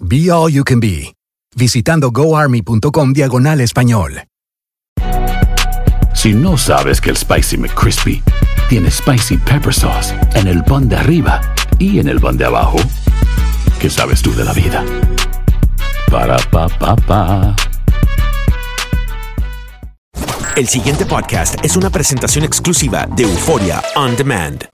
Be All You Can Be, visitando goarmy.com diagonal español. Si no sabes que el Spicy McCrispy tiene Spicy Pepper Sauce en el pan de arriba y en el pan de abajo, ¿qué sabes tú de la vida? Para, pa, pa, pa. El siguiente podcast es una presentación exclusiva de Euforia On Demand.